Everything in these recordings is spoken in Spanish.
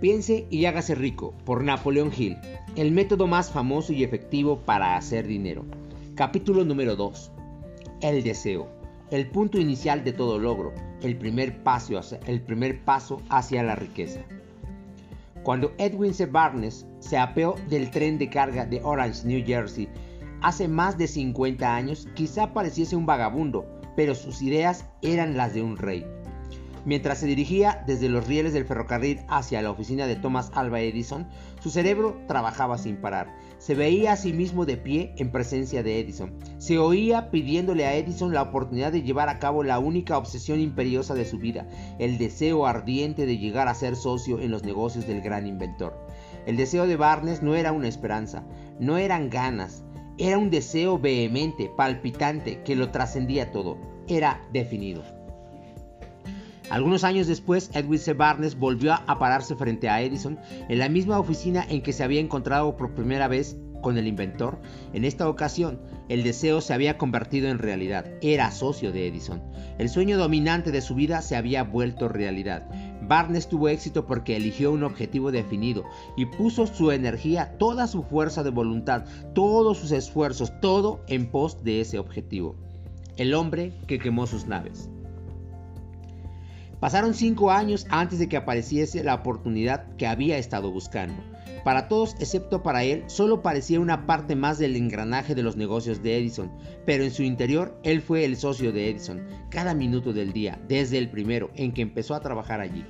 Piense y hágase rico por Napoleón Hill, el método más famoso y efectivo para hacer dinero. Capítulo número 2. El deseo, el punto inicial de todo logro, el primer paso hacia, el primer paso hacia la riqueza. Cuando Edwin C. Barnes se apeó del tren de carga de Orange, New Jersey, hace más de 50 años, quizá pareciese un vagabundo, pero sus ideas eran las de un rey. Mientras se dirigía desde los rieles del ferrocarril hacia la oficina de Thomas Alva Edison, su cerebro trabajaba sin parar. Se veía a sí mismo de pie en presencia de Edison. Se oía pidiéndole a Edison la oportunidad de llevar a cabo la única obsesión imperiosa de su vida, el deseo ardiente de llegar a ser socio en los negocios del gran inventor. El deseo de Barnes no era una esperanza, no eran ganas, era un deseo vehemente, palpitante, que lo trascendía todo. Era definido. Algunos años después, Edwin C. Barnes volvió a pararse frente a Edison en la misma oficina en que se había encontrado por primera vez con el inventor. En esta ocasión, el deseo se había convertido en realidad. Era socio de Edison. El sueño dominante de su vida se había vuelto realidad. Barnes tuvo éxito porque eligió un objetivo definido y puso su energía, toda su fuerza de voluntad, todos sus esfuerzos, todo en pos de ese objetivo. El hombre que quemó sus naves. Pasaron cinco años antes de que apareciese la oportunidad que había estado buscando. Para todos, excepto para él, solo parecía una parte más del engranaje de los negocios de Edison, pero en su interior él fue el socio de Edison, cada minuto del día, desde el primero en que empezó a trabajar allí.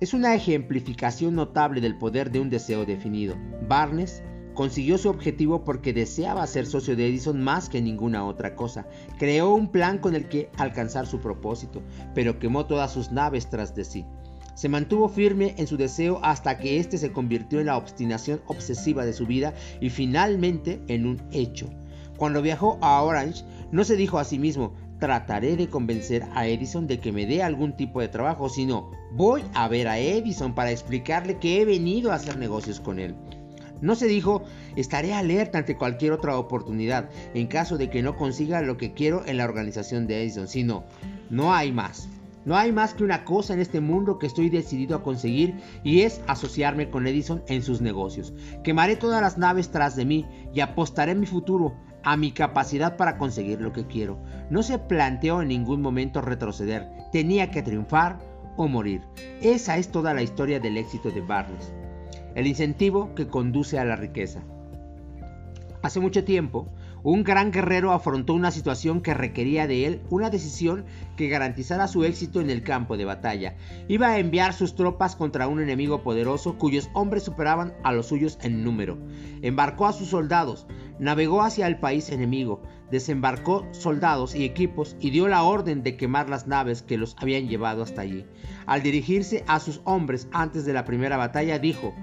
Es una ejemplificación notable del poder de un deseo definido. Barnes Consiguió su objetivo porque deseaba ser socio de Edison más que ninguna otra cosa. Creó un plan con el que alcanzar su propósito, pero quemó todas sus naves tras de sí. Se mantuvo firme en su deseo hasta que éste se convirtió en la obstinación obsesiva de su vida y finalmente en un hecho. Cuando viajó a Orange, no se dijo a sí mismo, trataré de convencer a Edison de que me dé algún tipo de trabajo, sino voy a ver a Edison para explicarle que he venido a hacer negocios con él. No se dijo, estaré alerta ante cualquier otra oportunidad en caso de que no consiga lo que quiero en la organización de Edison, sino, no hay más. No hay más que una cosa en este mundo que estoy decidido a conseguir y es asociarme con Edison en sus negocios. Quemaré todas las naves tras de mí y apostaré mi futuro a mi capacidad para conseguir lo que quiero. No se planteó en ningún momento retroceder, tenía que triunfar o morir. Esa es toda la historia del éxito de Barnes el incentivo que conduce a la riqueza. Hace mucho tiempo, un gran guerrero afrontó una situación que requería de él una decisión que garantizara su éxito en el campo de batalla. Iba a enviar sus tropas contra un enemigo poderoso cuyos hombres superaban a los suyos en número. Embarcó a sus soldados, navegó hacia el país enemigo, desembarcó soldados y equipos y dio la orden de quemar las naves que los habían llevado hasta allí. Al dirigirse a sus hombres antes de la primera batalla dijo,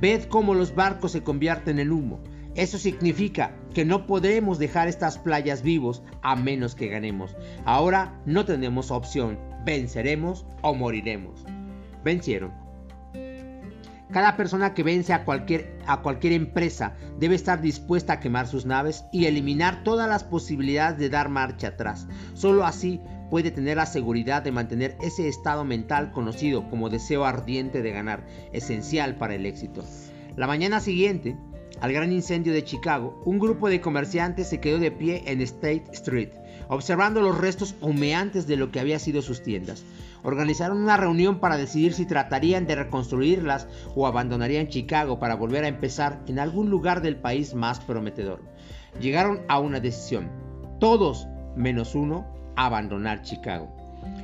Ved cómo los barcos se convierten en humo. Eso significa que no podremos dejar estas playas vivos a menos que ganemos. Ahora no tenemos opción. Venceremos o moriremos. Vencieron. Cada persona que vence a cualquier, a cualquier empresa debe estar dispuesta a quemar sus naves y eliminar todas las posibilidades de dar marcha atrás. Solo así puede tener la seguridad de mantener ese estado mental conocido como deseo ardiente de ganar, esencial para el éxito. La mañana siguiente, al gran incendio de Chicago, un grupo de comerciantes se quedó de pie en State Street, observando los restos humeantes de lo que había sido sus tiendas. Organizaron una reunión para decidir si tratarían de reconstruirlas o abandonarían Chicago para volver a empezar en algún lugar del país más prometedor. Llegaron a una decisión. Todos, menos uno, abandonar Chicago.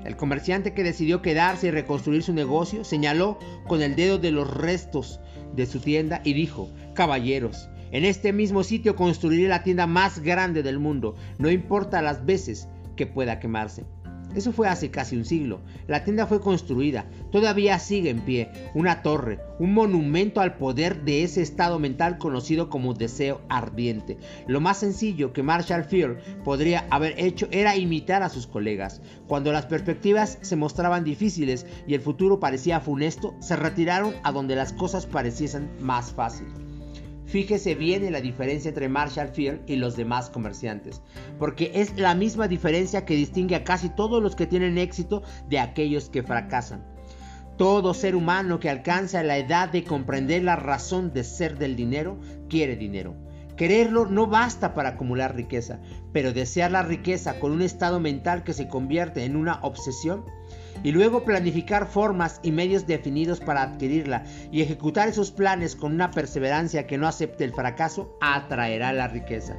El comerciante que decidió quedarse y reconstruir su negocio señaló con el dedo de los restos de su tienda y dijo, caballeros, en este mismo sitio construiré la tienda más grande del mundo, no importa las veces que pueda quemarse. Eso fue hace casi un siglo. La tienda fue construida, todavía sigue en pie, una torre, un monumento al poder de ese estado mental conocido como deseo ardiente. Lo más sencillo que Marshall Field podría haber hecho era imitar a sus colegas. Cuando las perspectivas se mostraban difíciles y el futuro parecía funesto, se retiraron a donde las cosas pareciesen más fáciles. Fíjese bien en la diferencia entre Marshall Field y los demás comerciantes, porque es la misma diferencia que distingue a casi todos los que tienen éxito de aquellos que fracasan. Todo ser humano que alcanza la edad de comprender la razón de ser del dinero quiere dinero. Quererlo no basta para acumular riqueza, pero desear la riqueza con un estado mental que se convierte en una obsesión y luego planificar formas y medios definidos para adquirirla y ejecutar esos planes con una perseverancia que no acepte el fracaso atraerá la riqueza.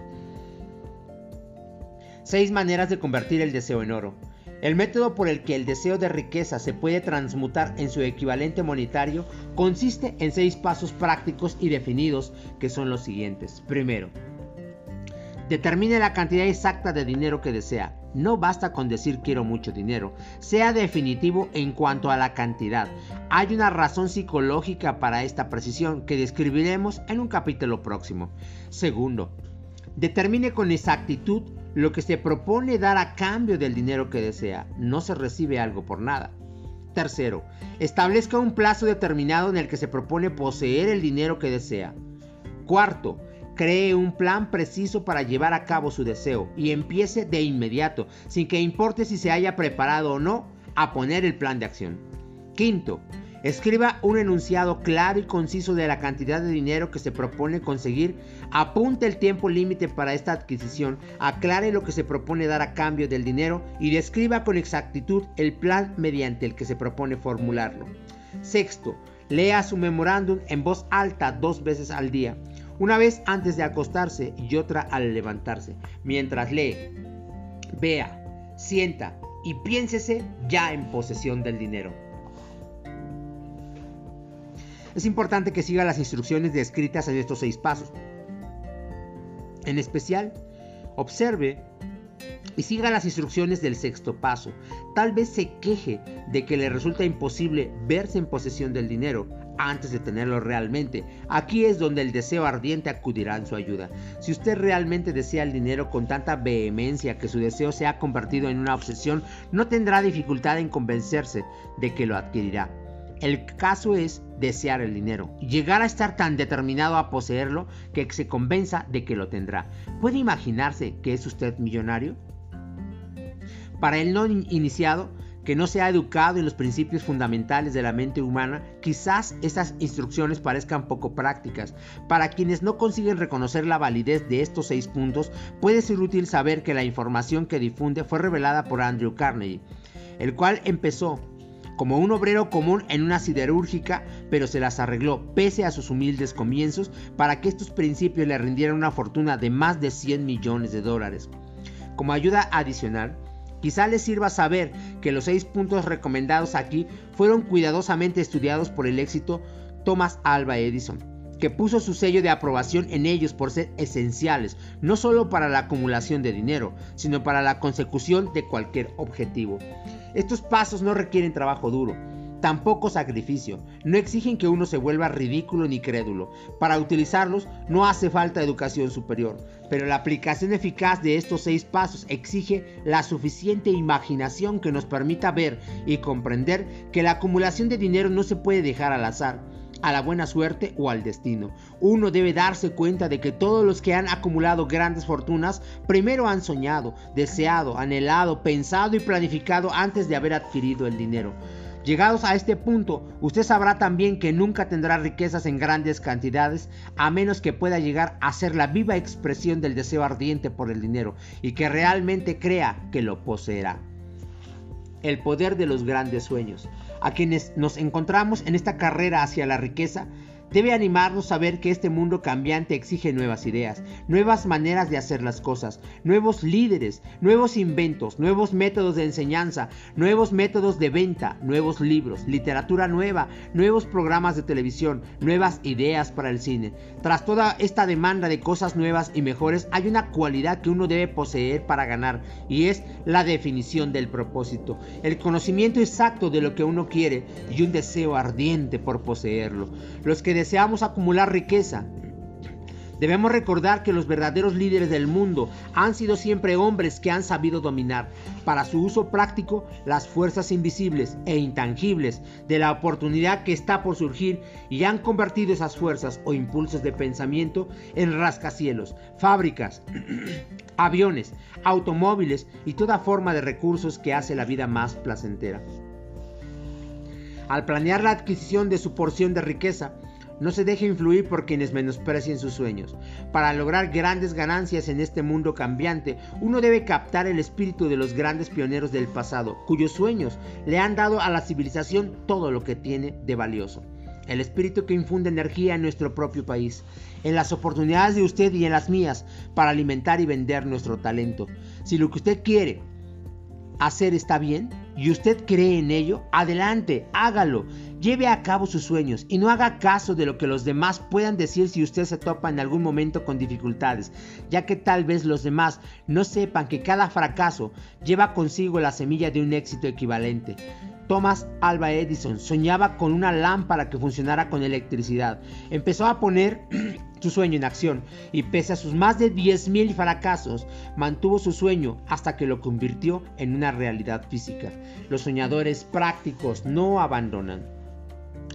Seis maneras de convertir el deseo en oro. El método por el que el deseo de riqueza se puede transmutar en su equivalente monetario consiste en seis pasos prácticos y definidos que son los siguientes. Primero, determine la cantidad exacta de dinero que desea. No basta con decir quiero mucho dinero, sea definitivo en cuanto a la cantidad. Hay una razón psicológica para esta precisión que describiremos en un capítulo próximo. Segundo, determine con exactitud lo que se propone dar a cambio del dinero que desea. No se recibe algo por nada. Tercero, establezca un plazo determinado en el que se propone poseer el dinero que desea. Cuarto, cree un plan preciso para llevar a cabo su deseo y empiece de inmediato, sin que importe si se haya preparado o no, a poner el plan de acción. Quinto, Escriba un enunciado claro y conciso de la cantidad de dinero que se propone conseguir, apunte el tiempo límite para esta adquisición, aclare lo que se propone dar a cambio del dinero y describa con exactitud el plan mediante el que se propone formularlo. Sexto, lea su memorándum en voz alta dos veces al día, una vez antes de acostarse y otra al levantarse. Mientras lee, vea, sienta y piénsese ya en posesión del dinero. Es importante que siga las instrucciones descritas en estos seis pasos. En especial, observe y siga las instrucciones del sexto paso. Tal vez se queje de que le resulta imposible verse en posesión del dinero antes de tenerlo realmente. Aquí es donde el deseo ardiente acudirá en su ayuda. Si usted realmente desea el dinero con tanta vehemencia que su deseo se ha convertido en una obsesión, no tendrá dificultad en convencerse de que lo adquirirá. El caso es desear el dinero, llegar a estar tan determinado a poseerlo que se convenza de que lo tendrá. ¿Puede imaginarse que es usted millonario? Para el no iniciado, que no se ha educado en los principios fundamentales de la mente humana, quizás estas instrucciones parezcan poco prácticas. Para quienes no consiguen reconocer la validez de estos seis puntos, puede ser útil saber que la información que difunde fue revelada por Andrew Carnegie, el cual empezó como un obrero común en una siderúrgica, pero se las arregló pese a sus humildes comienzos para que estos principios le rindieran una fortuna de más de 100 millones de dólares. Como ayuda adicional, Quizá les sirva saber que los seis puntos recomendados aquí fueron cuidadosamente estudiados por el éxito Thomas Alva Edison, que puso su sello de aprobación en ellos por ser esenciales, no solo para la acumulación de dinero, sino para la consecución de cualquier objetivo. Estos pasos no requieren trabajo duro, tampoco sacrificio, no exigen que uno se vuelva ridículo ni crédulo. Para utilizarlos no hace falta educación superior, pero la aplicación eficaz de estos seis pasos exige la suficiente imaginación que nos permita ver y comprender que la acumulación de dinero no se puede dejar al azar a la buena suerte o al destino. Uno debe darse cuenta de que todos los que han acumulado grandes fortunas primero han soñado, deseado, anhelado, pensado y planificado antes de haber adquirido el dinero. Llegados a este punto, usted sabrá también que nunca tendrá riquezas en grandes cantidades a menos que pueda llegar a ser la viva expresión del deseo ardiente por el dinero y que realmente crea que lo poseerá. El poder de los grandes sueños a quienes nos encontramos en esta carrera hacia la riqueza, debe animarnos a ver que este mundo cambiante exige nuevas ideas, nuevas maneras de hacer las cosas, nuevos líderes, nuevos inventos, nuevos métodos de enseñanza, nuevos métodos de venta, nuevos libros, literatura nueva, nuevos programas de televisión, nuevas ideas para el cine. Tras toda esta demanda de cosas nuevas y mejores, hay una cualidad que uno debe poseer para ganar y es la definición del propósito, el conocimiento exacto de lo que uno quiere y un deseo ardiente por poseerlo. Los que deseamos acumular riqueza. Debemos recordar que los verdaderos líderes del mundo han sido siempre hombres que han sabido dominar para su uso práctico las fuerzas invisibles e intangibles de la oportunidad que está por surgir y han convertido esas fuerzas o impulsos de pensamiento en rascacielos, fábricas, aviones, automóviles y toda forma de recursos que hace la vida más placentera. Al planear la adquisición de su porción de riqueza, no se deje influir por quienes menosprecien sus sueños. Para lograr grandes ganancias en este mundo cambiante, uno debe captar el espíritu de los grandes pioneros del pasado, cuyos sueños le han dado a la civilización todo lo que tiene de valioso. El espíritu que infunde energía en nuestro propio país, en las oportunidades de usted y en las mías, para alimentar y vender nuestro talento. Si lo que usted quiere hacer está bien y usted cree en ello, adelante, hágalo. Lleve a cabo sus sueños y no haga caso de lo que los demás puedan decir si usted se topa en algún momento con dificultades, ya que tal vez los demás no sepan que cada fracaso lleva consigo la semilla de un éxito equivalente. Thomas Alva Edison soñaba con una lámpara que funcionara con electricidad. Empezó a poner su sueño en acción y pese a sus más de 10.000 fracasos, mantuvo su sueño hasta que lo convirtió en una realidad física. Los soñadores prácticos no abandonan.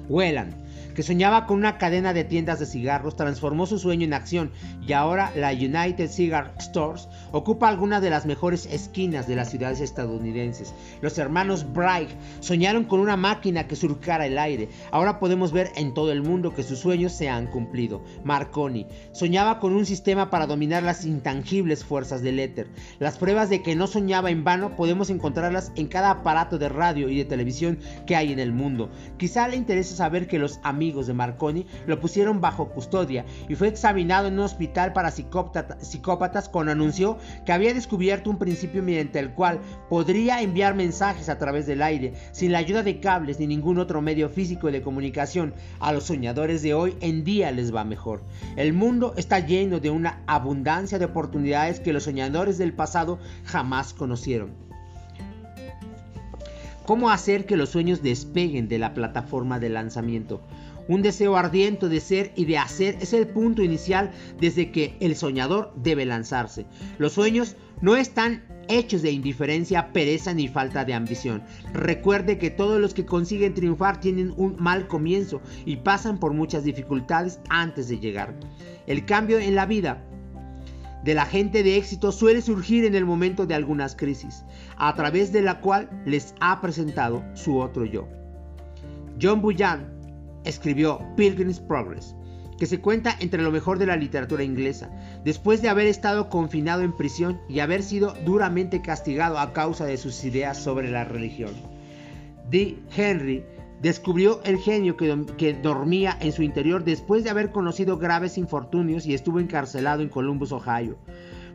Whelan que soñaba con una cadena de tiendas de cigarros, transformó su sueño en acción y ahora la United Cigar Stores ocupa algunas de las mejores esquinas de las ciudades estadounidenses. Los hermanos Bright soñaron con una máquina que surcara el aire. Ahora podemos ver en todo el mundo que sus sueños se han cumplido. Marconi soñaba con un sistema para dominar las intangibles fuerzas del éter. Las pruebas de que no soñaba en vano podemos encontrarlas en cada aparato de radio y de televisión que hay en el mundo. Quizá le interese saber que los amigos de Marconi lo pusieron bajo custodia y fue examinado en un hospital para psicópatas cuando anunció que había descubierto un principio mediante el cual podría enviar mensajes a través del aire sin la ayuda de cables ni ningún otro medio físico de comunicación. A los soñadores de hoy en día les va mejor. El mundo está lleno de una abundancia de oportunidades que los soñadores del pasado jamás conocieron. ¿Cómo hacer que los sueños despeguen de la plataforma de lanzamiento? Un deseo ardiente de ser y de hacer es el punto inicial desde que el soñador debe lanzarse. Los sueños no están hechos de indiferencia, pereza ni falta de ambición. Recuerde que todos los que consiguen triunfar tienen un mal comienzo y pasan por muchas dificultades antes de llegar. El cambio en la vida de la gente de éxito suele surgir en el momento de algunas crisis, a través de la cual les ha presentado su otro yo. John Bullan escribió Pilgrim's Progress, que se cuenta entre lo mejor de la literatura inglesa, después de haber estado confinado en prisión y haber sido duramente castigado a causa de sus ideas sobre la religión. D. Henry descubrió el genio que, que, dormía en su interior después de haber conocido graves infortunios y estuvo encarcelado en Columbus, Ohio.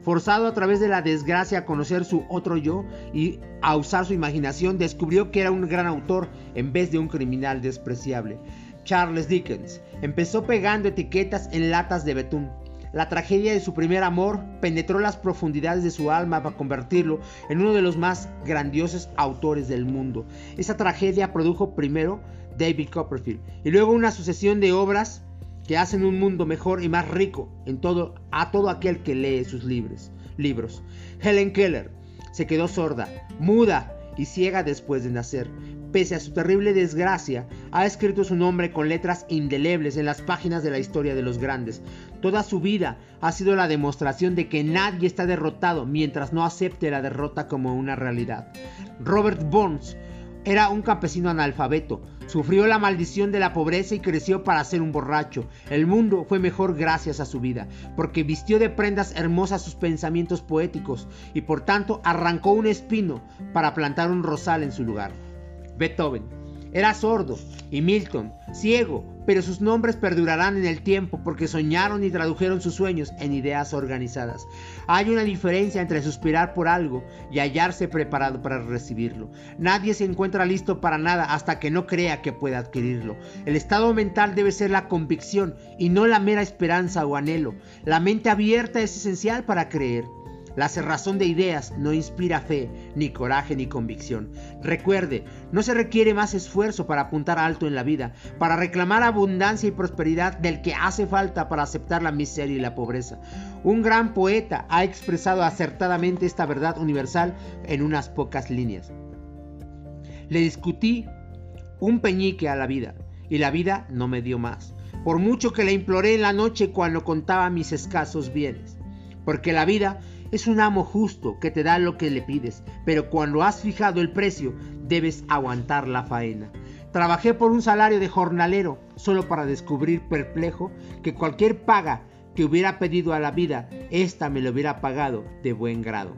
Forzado a través de la desgracia a conocer su otro yo y a usar su imaginación, descubrió que era un gran autor en vez de un criminal despreciable. Charles Dickens empezó pegando etiquetas en latas de betún. La tragedia de su primer amor penetró las profundidades de su alma para convertirlo en uno de los más grandiosos autores del mundo. Esa tragedia produjo primero David Copperfield y luego una sucesión de obras que hacen un mundo mejor y más rico en todo, a todo aquel que lee sus libros. libros. Helen Keller se quedó sorda, muda y ciega después de nacer, pese a su terrible desgracia, ha escrito su nombre con letras indelebles en las páginas de la historia de los grandes. Toda su vida ha sido la demostración de que nadie está derrotado mientras no acepte la derrota como una realidad. Robert Burns era un campesino analfabeto, sufrió la maldición de la pobreza y creció para ser un borracho. El mundo fue mejor gracias a su vida, porque vistió de prendas hermosas sus pensamientos poéticos y por tanto arrancó un espino para plantar un rosal en su lugar. Beethoven. Era sordo y Milton, ciego, pero sus nombres perdurarán en el tiempo porque soñaron y tradujeron sus sueños en ideas organizadas. Hay una diferencia entre suspirar por algo y hallarse preparado para recibirlo. Nadie se encuentra listo para nada hasta que no crea que pueda adquirirlo. El estado mental debe ser la convicción y no la mera esperanza o anhelo. La mente abierta es esencial para creer. La cerrazón de ideas no inspira fe, ni coraje, ni convicción. Recuerde, no se requiere más esfuerzo para apuntar alto en la vida, para reclamar abundancia y prosperidad del que hace falta para aceptar la miseria y la pobreza. Un gran poeta ha expresado acertadamente esta verdad universal en unas pocas líneas. Le discutí un peñique a la vida, y la vida no me dio más, por mucho que le imploré en la noche cuando contaba mis escasos bienes, porque la vida es un amo justo que te da lo que le pides, pero cuando has fijado el precio, debes aguantar la faena. Trabajé por un salario de jornalero solo para descubrir perplejo que cualquier paga que hubiera pedido a la vida, ésta me lo hubiera pagado de buen grado.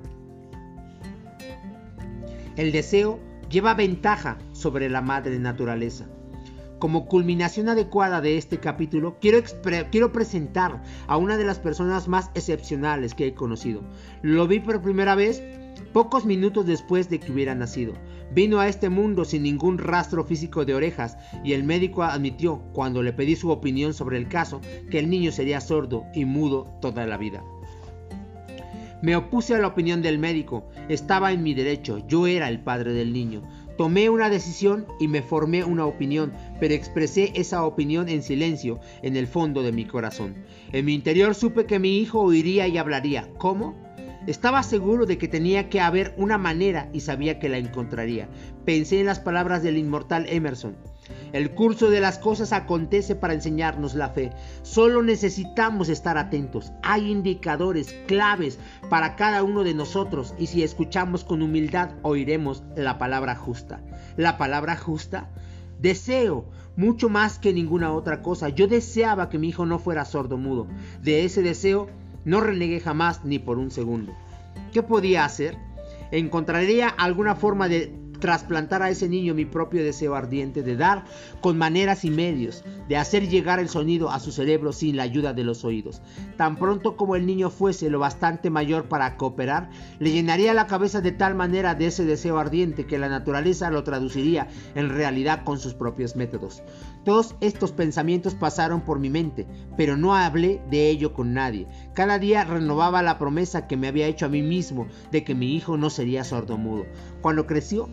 El deseo lleva ventaja sobre la madre naturaleza. Como culminación adecuada de este capítulo, quiero, quiero, presentar a una de las personas más excepcionales que he conocido. Lo vi por primera vez pocos minutos después de que hubiera nacido. Vino a este mundo sin ningún rastro físico de orejas y el médico admitió, cuando le pedí su opinión sobre el caso, que el niño sería sordo y mudo toda la vida. Me opuse a la opinión del médico, estaba en mi derecho, yo era el padre del niño. Tomé una decisión y me formé una opinión, pero expresé esa opinión en silencio, en el fondo de mi corazón. En mi interior supe que mi hijo oiría y hablaría. ¿Cómo? Estaba seguro de que tenía que haber una manera y sabía que la encontraría. Pensé en las palabras del inmortal Emerson. El curso de las cosas acontece para enseñarnos la fe. Solo necesitamos estar atentos. Hay indicadores, claves para cada uno de nosotros y si escuchamos con humildad oiremos la palabra justa. La palabra justa. Deseo mucho más que ninguna otra cosa. Yo deseaba que mi hijo no fuera sordo mudo. De ese deseo no renegué jamás ni por un segundo. ¿Qué podía hacer? Encontraría alguna forma de trasplantar a ese niño mi propio deseo ardiente de dar con maneras y medios, de hacer llegar el sonido a su cerebro sin la ayuda de los oídos. Tan pronto como el niño fuese lo bastante mayor para cooperar, le llenaría la cabeza de tal manera de ese deseo ardiente que la naturaleza lo traduciría en realidad con sus propios métodos. Todos estos pensamientos pasaron por mi mente, pero no hablé de ello con nadie. Cada día renovaba la promesa que me había hecho a mí mismo de que mi hijo no sería sordomudo. Cuando creció,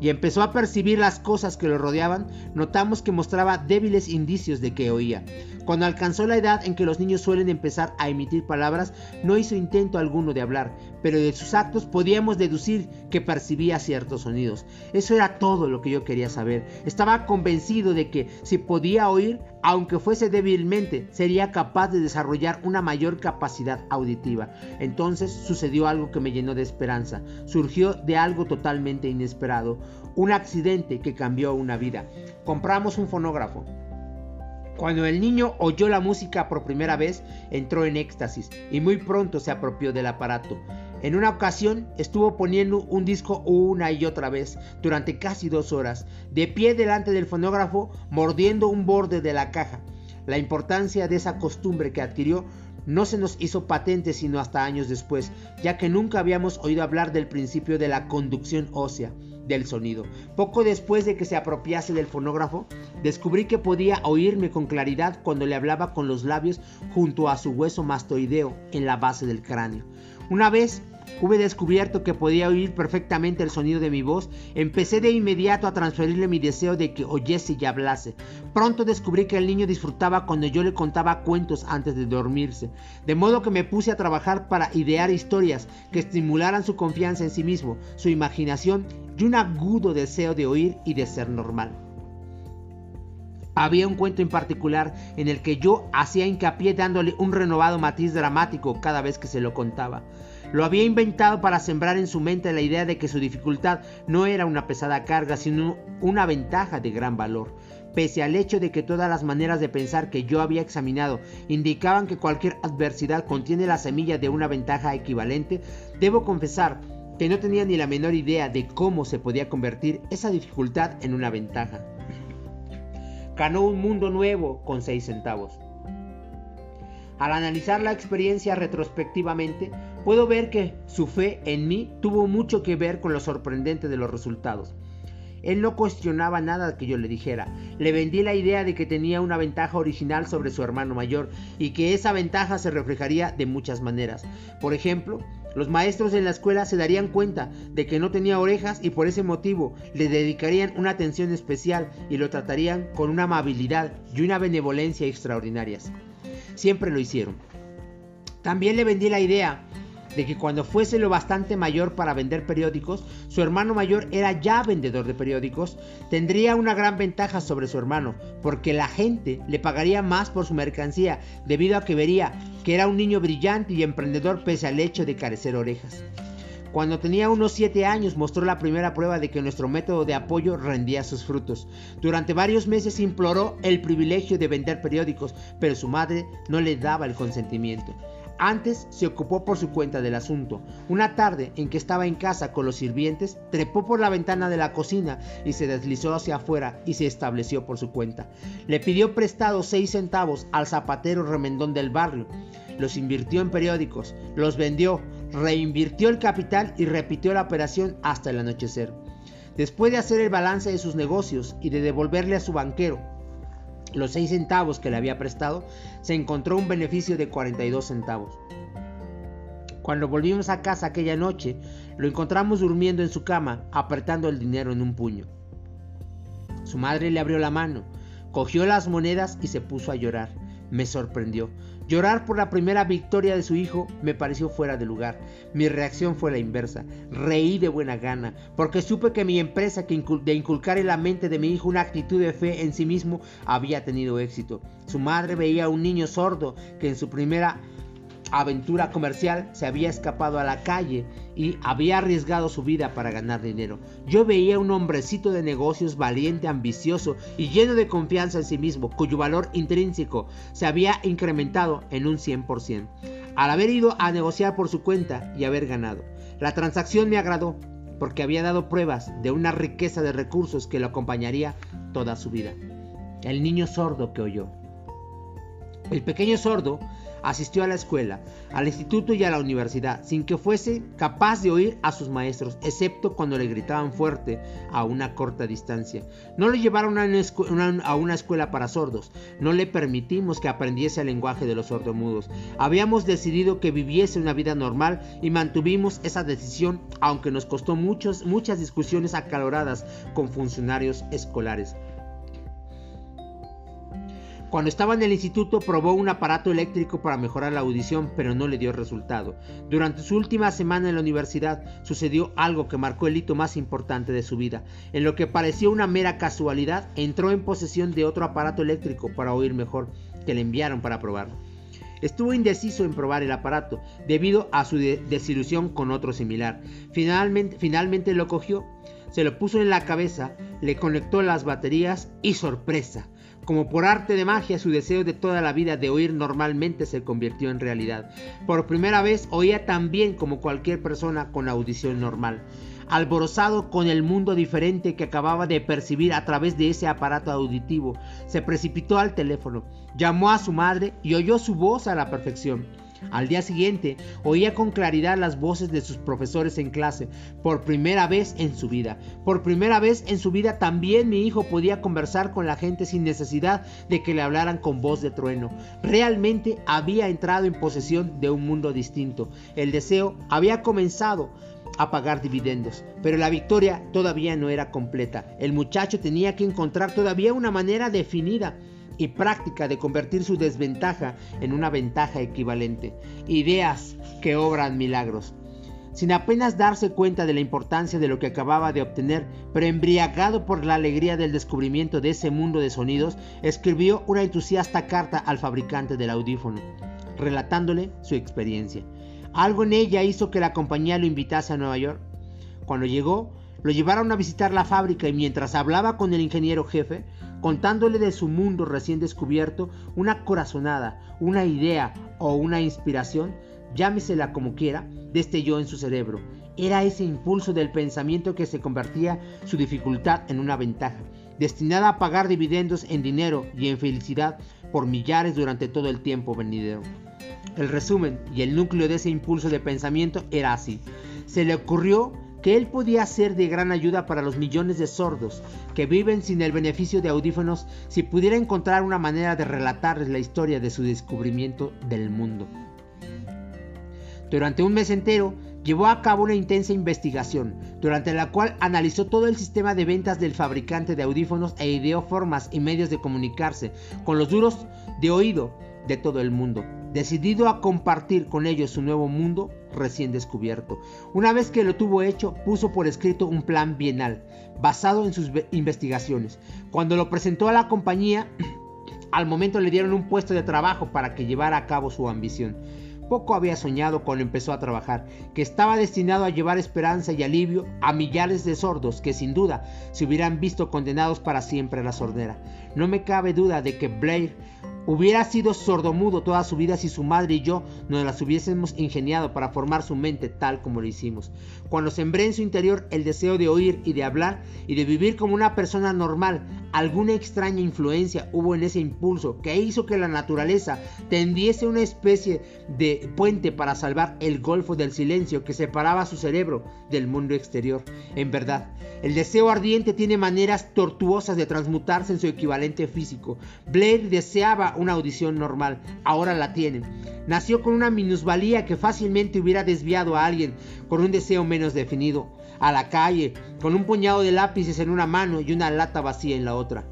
y empezó a percibir las cosas que lo rodeaban, notamos que mostraba débiles indicios de que oía. Cuando alcanzó la edad en que los niños suelen empezar a emitir palabras, no hizo intento alguno de hablar, pero de sus actos podíamos deducir que percibía ciertos sonidos. Eso era todo lo que yo quería saber. Estaba convencido de que si podía oír, aunque fuese débilmente, sería capaz de desarrollar una mayor capacidad auditiva. Entonces sucedió algo que me llenó de esperanza. Surgió de algo totalmente inesperado, un accidente que cambió una vida. Compramos un fonógrafo. Cuando el niño oyó la música por primera vez, entró en éxtasis y muy pronto se apropió del aparato. En una ocasión estuvo poniendo un disco una y otra vez durante casi dos horas, de pie delante del fonógrafo, mordiendo un borde de la caja. La importancia de esa costumbre que adquirió no se nos hizo patente sino hasta años después, ya que nunca habíamos oído hablar del principio de la conducción ósea del sonido. Poco después de que se apropiase del fonógrafo, descubrí que podía oírme con claridad cuando le hablaba con los labios junto a su hueso mastoideo en la base del cráneo. Una vez hube descubierto que podía oír perfectamente el sonido de mi voz, empecé de inmediato a transferirle mi deseo de que oyese y hablase. Pronto descubrí que el niño disfrutaba cuando yo le contaba cuentos antes de dormirse, de modo que me puse a trabajar para idear historias que estimularan su confianza en sí mismo, su imaginación y un agudo deseo de oír y de ser normal. Había un cuento en particular en el que yo hacía hincapié dándole un renovado matiz dramático cada vez que se lo contaba. Lo había inventado para sembrar en su mente la idea de que su dificultad no era una pesada carga, sino una ventaja de gran valor. Pese al hecho de que todas las maneras de pensar que yo había examinado indicaban que cualquier adversidad contiene la semilla de una ventaja equivalente, debo confesar que no tenía ni la menor idea de cómo se podía convertir esa dificultad en una ventaja. Ganó un mundo nuevo con 6 centavos. Al analizar la experiencia retrospectivamente, puedo ver que su fe en mí tuvo mucho que ver con lo sorprendente de los resultados. Él no cuestionaba nada que yo le dijera. Le vendí la idea de que tenía una ventaja original sobre su hermano mayor y que esa ventaja se reflejaría de muchas maneras. Por ejemplo, los maestros en la escuela se darían cuenta de que no tenía orejas y por ese motivo le dedicarían una atención especial y lo tratarían con una amabilidad y una benevolencia extraordinarias. Siempre lo hicieron. También le vendí la idea de que cuando fuese lo bastante mayor para vender periódicos, su hermano mayor era ya vendedor de periódicos, tendría una gran ventaja sobre su hermano, porque la gente le pagaría más por su mercancía, debido a que vería que era un niño brillante y emprendedor pese al hecho de carecer orejas. Cuando tenía unos 7 años mostró la primera prueba de que nuestro método de apoyo rendía sus frutos. Durante varios meses imploró el privilegio de vender periódicos, pero su madre no le daba el consentimiento. Antes se ocupó por su cuenta del asunto. Una tarde en que estaba en casa con los sirvientes, trepó por la ventana de la cocina y se deslizó hacia afuera y se estableció por su cuenta. Le pidió prestado seis centavos al zapatero remendón del barrio. Los invirtió en periódicos, los vendió, reinvirtió el capital y repitió la operación hasta el anochecer. Después de hacer el balance de sus negocios y de devolverle a su banquero los 6 centavos que le había prestado, se encontró un beneficio de 42 centavos. Cuando volvimos a casa aquella noche, lo encontramos durmiendo en su cama, apretando el dinero en un puño. Su madre le abrió la mano, cogió las monedas y se puso a llorar. Me sorprendió. Llorar por la primera victoria de su hijo me pareció fuera de lugar. Mi reacción fue la inversa. Reí de buena gana, porque supe que mi empresa de inculcar en la mente de mi hijo una actitud de fe en sí mismo había tenido éxito. Su madre veía a un niño sordo que en su primera aventura comercial se había escapado a la calle y había arriesgado su vida para ganar dinero. Yo veía un hombrecito de negocios valiente, ambicioso y lleno de confianza en sí mismo, cuyo valor intrínseco se había incrementado en un 100%, al haber ido a negociar por su cuenta y haber ganado. La transacción me agradó porque había dado pruebas de una riqueza de recursos que lo acompañaría toda su vida. El niño sordo que oyó. El pequeño sordo asistió a la escuela, al instituto y a la universidad, sin que fuese capaz de oír a sus maestros, excepto cuando le gritaban fuerte a una corta distancia. No lo llevaron a una, escuela para sordos, no le permitimos que aprendiese el lenguaje de los sordomudos. Habíamos decidido que viviese una vida normal y mantuvimos esa decisión, aunque nos costó muchas discusiones acaloradas con funcionarios escolares. Cuando estaba en el instituto probó un aparato eléctrico para mejorar la audición, pero no le dio resultado. Durante su última semana en la universidad sucedió algo que marcó el hito más importante de su vida. En lo que pareció una mera casualidad, entró en posesión de otro aparato eléctrico para oír mejor, que le enviaron para probarlo. Estuvo indeciso en probar el aparato debido a su desilusión con otro similar. Finalmente lo cogió, se lo puso en la cabeza, le conectó las baterías y sorpresa como por arte de magia, su deseo de toda la vida de oír normalmente se convirtió en realidad. Por primera vez oía tan bien como cualquier persona con audición normal. Alborozado con el mundo diferente que acababa de percibir a través de ese aparato auditivo, se precipitó al teléfono, llamó a su madre y oyó su voz a la perfección. Al día siguiente oía con claridad las voces de sus profesores en clase, por primera vez en su vida. Por primera vez en su vida también mi hijo podía conversar con la gente sin necesidad de que le hablaran con voz de trueno. Realmente había entrado en posesión de un mundo distinto. El deseo había comenzado a pagar dividendos, pero la victoria todavía no era completa. El muchacho tenía que encontrar todavía una manera definida y práctica de convertir su desventaja en una ventaja equivalente. Ideas que obran milagros. Sin apenas darse cuenta de la importancia de lo que acababa de obtener, pero embriagado por la alegría del descubrimiento de ese mundo de sonidos, escribió una entusiasta carta al fabricante del audífono, relatándole su experiencia. Algo en ella hizo que la compañía lo invitase a Nueva York. Cuando llegó, lo llevaron a visitar la fábrica y mientras hablaba con el ingeniero jefe, contándole de su mundo recién descubierto, una corazonada, una idea o una inspiración, llámesela como quiera, destelló en su cerebro. Era ese impulso del pensamiento que se convertía su dificultad en una ventaja, destinada a pagar dividendos en dinero y en felicidad por millares durante todo el tiempo venidero. El resumen y el núcleo de ese impulso de pensamiento era así. Se le ocurrió que él podía ser de gran ayuda para los millones de sordos que viven sin el beneficio de audífonos si pudiera encontrar una manera de relatarles la historia de su descubrimiento del mundo. Durante un mes entero llevó a cabo una intensa investigación, durante la cual analizó todo el sistema de ventas del fabricante de audífonos e ideó formas y medios de comunicarse con los duros de oído de todo el mundo, decidido a compartir con ellos su nuevo mundo recién descubierto. Una vez que lo tuvo hecho, puso por escrito un plan bienal, basado en sus investigaciones. Cuando lo presentó a la compañía, al momento le dieron un puesto de trabajo para que llevara a cabo su ambición. Poco había soñado cuando empezó a trabajar, que estaba destinado a llevar esperanza y alivio a millares de sordos que sin duda se hubieran visto condenados para siempre a la sordera. No me cabe duda de que Blair Hubiera sido sordomudo toda su vida si su madre y yo nos las hubiésemos ingeniado para formar su mente tal como lo hicimos. Cuando sembré en su interior el deseo de oír y de hablar y de vivir como una persona normal, alguna extraña influencia hubo en ese impulso que hizo que la naturaleza tendiese una especie de puente para salvar el golfo del silencio que separaba su cerebro del mundo exterior. En verdad, el deseo ardiente tiene maneras tortuosas de transmutarse en su equivalente físico. Blair deseaba una audición normal, ahora la tiene. Nació con una minusvalía que fácilmente hubiera desviado a alguien con un deseo menos definido, a la calle, con un puñado de lápices en una mano y una lata vacía en la otra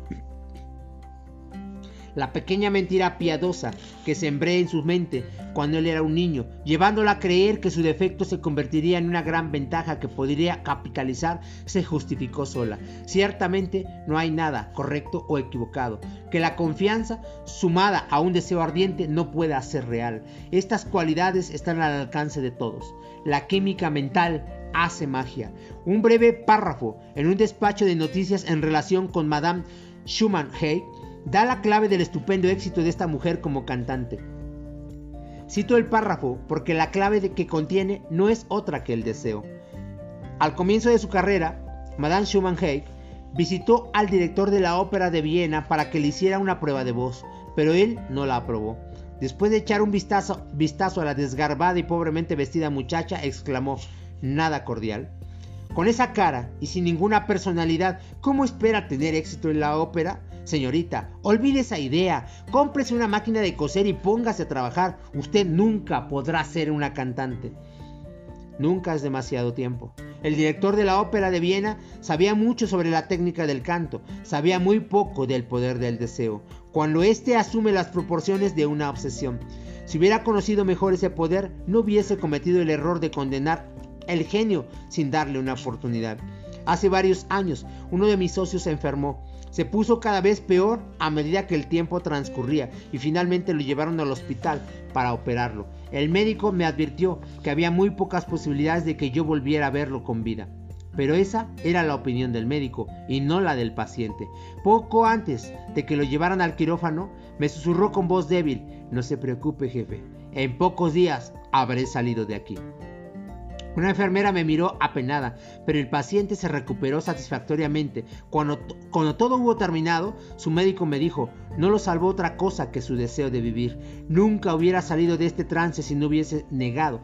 la pequeña mentira piadosa que sembré en su mente cuando él era un niño, llevándola a creer que su defecto se convertiría en una gran ventaja que podría capitalizar, se justificó sola. Ciertamente no hay nada correcto o equivocado, que la confianza, sumada a un deseo ardiente, no pueda ser real. Estas cualidades están al alcance de todos. La química mental hace magia. Un breve párrafo en un despacho de noticias en relación con Madame Schumann Hay da la clave del estupendo éxito de esta mujer como cantante. Cito el párrafo porque la clave que contiene no es otra que el deseo. Al comienzo de su carrera, Madame Schumann Haig visitó al director de la ópera de Viena para que le hiciera una prueba de voz, pero él no la aprobó. Después de echar un vistazo, vistazo a la desgarbada y pobremente vestida muchacha, exclamó, nada cordial. Con esa cara y sin ninguna personalidad, ¿cómo espera tener éxito en la ópera? Señorita, olvide esa idea, cómprese una máquina de coser y póngase a trabajar. Usted nunca podrá ser una cantante. Nunca es demasiado tiempo. El director de la ópera de Viena sabía mucho sobre la técnica del canto, sabía muy poco del poder del deseo, cuando éste asume las proporciones de una obsesión. Si hubiera conocido mejor ese poder, no hubiese cometido el error de condenar el genio sin darle una oportunidad. Hace varios años, uno de mis socios se enfermó se puso cada vez peor a medida que el tiempo transcurría y finalmente lo llevaron al hospital para operarlo. El médico me advirtió que había muy pocas posibilidades de que yo volviera a verlo con vida. Pero esa era la opinión del médico y no la del paciente. Poco antes de que lo llevaran al quirófano, me susurró con voz débil, no se preocupe jefe, en pocos días habré salido de aquí. Una enfermera me miró apenada, pero el paciente se recuperó satisfactoriamente. Cuando, cuando, todo hubo terminado, su médico me dijo, no lo salvó otra cosa que su deseo de vivir. Nunca hubiera salido de este trance si no hubiese negado,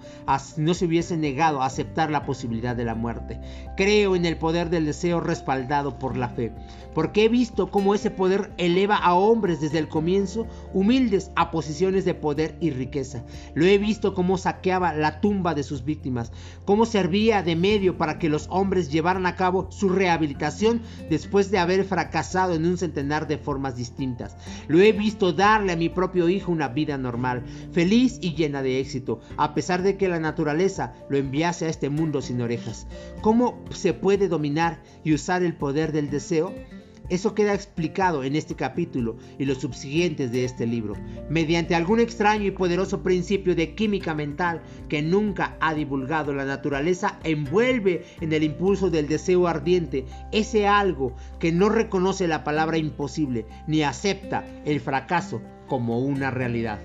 no se hubiese negado a aceptar la posibilidad de la muerte. Creo en el poder del deseo respaldado por la fe, porque he visto cómo ese poder eleva a hombres desde el comienzo humildes a posiciones de poder y riqueza. Lo he visto cómo saqueaba la tumba de sus víctimas, cómo servía de medio para que los hombres llevaran a cabo su rehabilitación después de haber fracasado en un centenar de formas distintas. Lo he visto darle a mi propio hijo una vida normal, feliz y llena de éxito, a pesar de que la naturaleza lo enviase a este mundo sin orejas. ¿Cómo se puede dominar y usar el poder del deseo? Eso queda explicado en este capítulo y los subsiguientes de este libro, mediante algún extraño y poderoso principio de química mental que nunca ha divulgado la naturaleza, envuelve en el impulso del deseo ardiente ese algo que no reconoce la palabra imposible ni acepta el fracaso como una realidad.